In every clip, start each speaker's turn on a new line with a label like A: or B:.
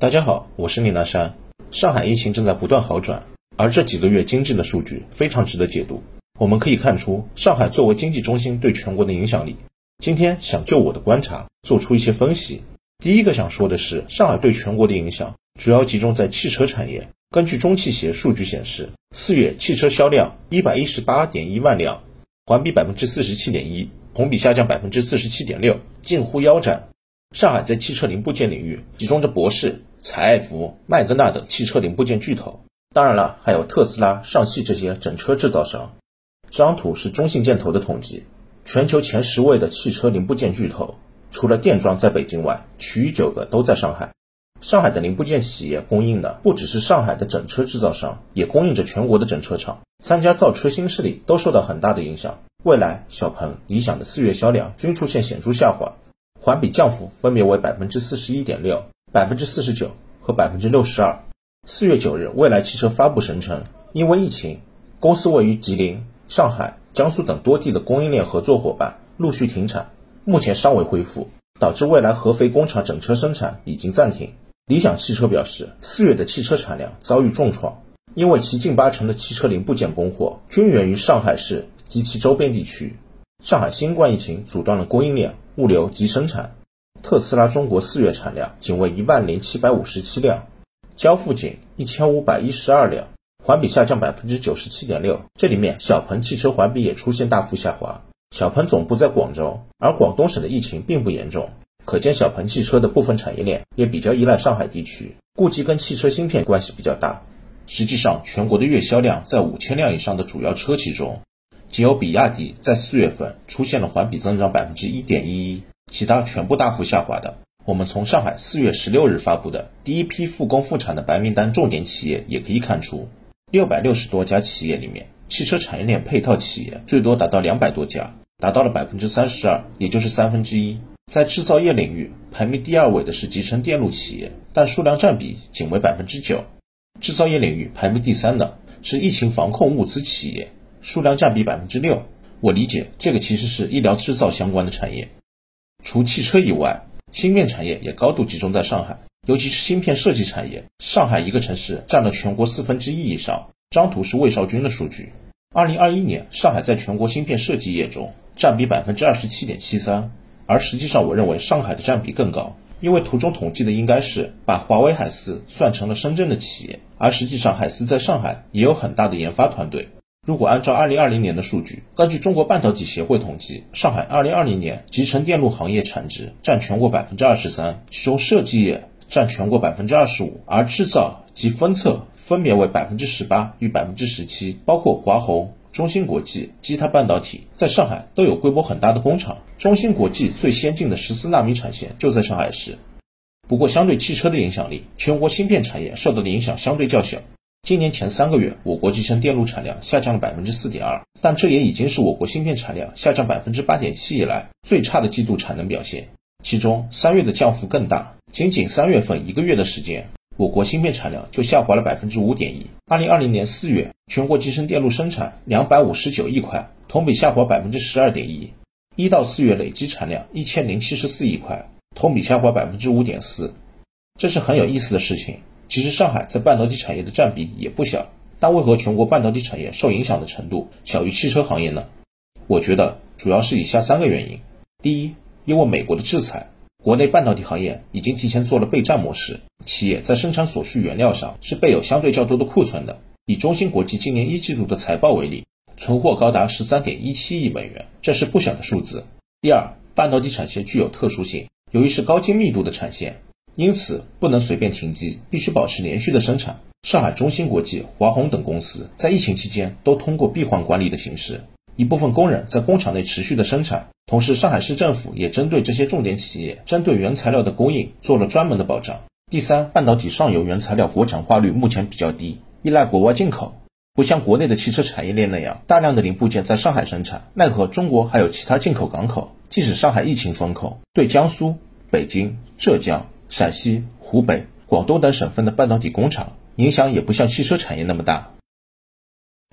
A: 大家好，我是李南山。上海疫情正在不断好转，而这几个月经济的数据非常值得解读。我们可以看出，上海作为经济中心对全国的影响力。今天想就我的观察做出一些分析。第一个想说的是，上海对全国的影响主要集中在汽车产业。根据中汽协数据显示，四月汽车销量一百一十八点一万辆，环比百分之四十七点一，同比下降百分之四十七点六，近乎腰斩。上海在汽车零部件领域集中着博世、采埃孚、麦格纳等汽车零部件巨头，当然了，还有特斯拉、上汽这些整车制造商。这张图是中信建投的统计，全球前十位的汽车零部件巨头，除了电装在北京外，其余九个都在上海。上海的零部件企业供应的不只是上海的整车制造商，也供应着全国的整车厂。三家造车新势力都受到很大的影响。未来、小鹏、理想的四月销量均出现显著下滑。环比降幅分别为百分之四十一点六、百分之四十九和百分之六十二。四月九日，蔚来汽车发布声称，因为疫情，公司位于吉林、上海、江苏等多地的供应链合作伙伴陆续停产，目前尚未恢复，导致未来合肥工厂整车生产已经暂停。理想汽车表示，四月的汽车产量遭遇重创，因为其近八成的汽车零部件供货均源于上海市及其周边地区。上海新冠疫情阻断了供应链。物流及生产，特斯拉中国四月产量仅为一万零七百五十七辆，交付仅一千五百一十二辆，环比下降百分之九十七点六。这里面小鹏汽车环比也出现大幅下滑。小鹏总部在广州，而广东省的疫情并不严重，可见小鹏汽车的部分产业链也比较依赖上海地区，估计跟汽车芯片关系比较大。实际上，全国的月销量在五千辆以上的主要车企中。仅有比亚迪在四月份出现了环比增长百分之一点一一，其他全部大幅下滑的。我们从上海四月十六日发布的第一批复工复产的白名单重点企业也可以看出，六百六十多家企业里面，汽车产业链配套企业最多达到两百多家，达到了百分之三十二，也就是三分之一。在制造业领域，排名第二位的是集成电路企业，但数量占比仅为百分之九。制造业领域排名第三的是疫情防控物资企业。数量占比百分之六，我理解这个其实是医疗制造相关的产业。除汽车以外，芯片产业也高度集中在上海，尤其是芯片设计产业，上海一个城市占了全国四分之一以上。张图是魏少军的数据，二零二一年上海在全国芯片设计业中占比百分之二十七点七三，而实际上我认为上海的占比更高，因为图中统计的应该是把华为海思算成了深圳的企业，而实际上海思在上海也有很大的研发团队。如果按照二零二零年的数据，根据中国半导体协会统计，上海二零二零年集成电路行业产值占全国百分之二十三，其中设计业占全国百分之二十五，而制造及分测分别为百分之十八与百分之十七。包括华虹、中芯国际、基泰半导体在上海都有规模很大的工厂，中芯国际最先进的十四纳米产线就在上海市。不过，相对汽车的影响力，全国芯片产业受到的影响相对较小。今年前三个月，我国集成电路产量下降了百分之四点二，但这也已经是我国芯片产量下降百分之八点七以来最差的季度产能表现。其中三月的降幅更大，仅仅三月份一个月的时间，我国芯片产量就下滑了百分之五点一。二零二零年四月，全国集成电路生产两百五十九亿块，同比下滑百分之十二点一。一到四月累计产量一千零七十四亿块，同比下滑百分之五点四。这是很有意思的事情。其实上海在半导体产业的占比也不小，但为何全国半导体产业受影响的程度小于汽车行业呢？我觉得主要是以下三个原因：第一，因为美国的制裁，国内半导体行业已经提前做了备战模式，企业在生产所需原料上是备有相对较多的库存的。以中芯国际今年一季度的财报为例，存货高达十三点一七亿美元，这是不小的数字。第二，半导体产线具有特殊性，由于是高精密度的产线。因此，不能随便停机，必须保持连续的生产。上海中芯国际、华虹等公司在疫情期间都通过闭环管理的形式，一部分工人在工厂内持续的生产。同时，上海市政府也针对这些重点企业，针对原材料的供应做了专门的保障。第三，半导体上游原材料国产化率目前比较低，依赖国外进口，不像国内的汽车产业链那样大量的零部件在上海生产。奈何中国还有其他进口港口，即使上海疫情封口，对江苏、北京、浙江。陕西、湖北、广东等省份的半导体工厂影响也不像汽车产业那么大。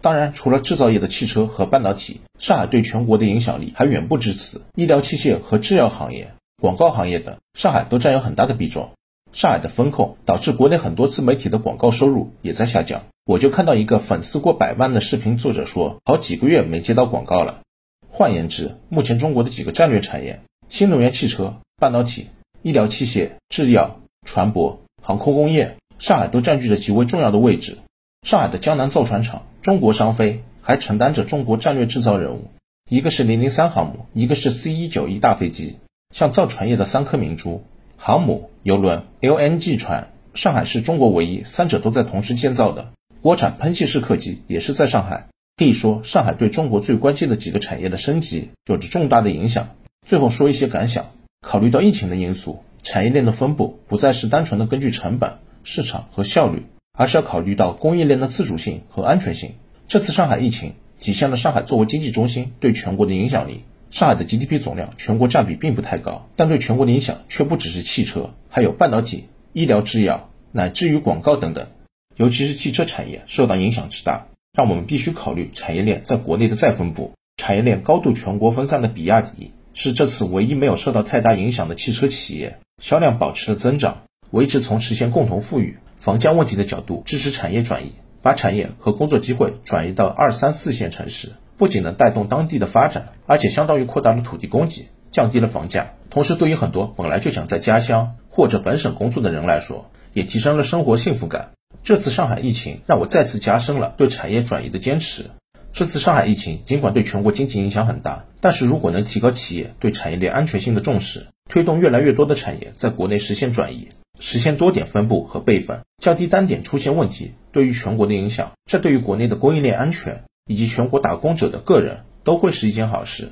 A: 当然，除了制造业的汽车和半导体，上海对全国的影响力还远不止此。医疗器械和制药行业、广告行业等，上海都占有很大的比重。上海的风控导致国内很多自媒体的广告收入也在下降。我就看到一个粉丝过百万的视频作者说，好几个月没接到广告了。换言之，目前中国的几个战略产业——新能源汽车、半导体、医疗器械、制药、船舶、航空工业，上海都占据着极为重要的位置。上海的江南造船厂中国商飞还承担着中国战略制造任务，一个是零零三航母，一个是 C 一九一大飞机，像造船业的三颗明珠。航母、游轮、LNG 船，上海是中国唯一三者都在同时建造的。国产喷气式客机也是在上海。可以说，上海对中国最关键的几个产业的升级有着重大的影响。最后说一些感想：考虑到疫情的因素，产业链的分布不再是单纯的根据成本、市场和效率，而是要考虑到供应链的自主性和安全性。这次上海疫情体现了上海作为经济中心对全国的影响力。上海的 GDP 总量全国占比并不太高，但对全国的影响却不只是汽车，还有半导体、医疗制药，乃至于广告等等。尤其是汽车产业受到影响之大，让我们必须考虑产业链在国内的再分布。产业链高度全国分散的比亚迪是这次唯一没有受到太大影响的汽车企业，销量保持了增长。我一直从实现共同富裕、房价问题的角度支持产业转移，把产业和工作机会转移到二三四线城市。不仅能带动当地的发展，而且相当于扩大了土地供给，降低了房价。同时，对于很多本来就想在家乡或者本省工作的人来说，也提升了生活幸福感。这次上海疫情让我再次加深了对产业转移的坚持。这次上海疫情尽管对全国经济影响很大，但是如果能提高企业对产业链安全性的重视，推动越来越多的产业在国内实现转移，实现多点分布和备份，降低单点出现问题对于全国的影响，这对于国内的供应链安全。以及全国打工者的个人都会是一件好事。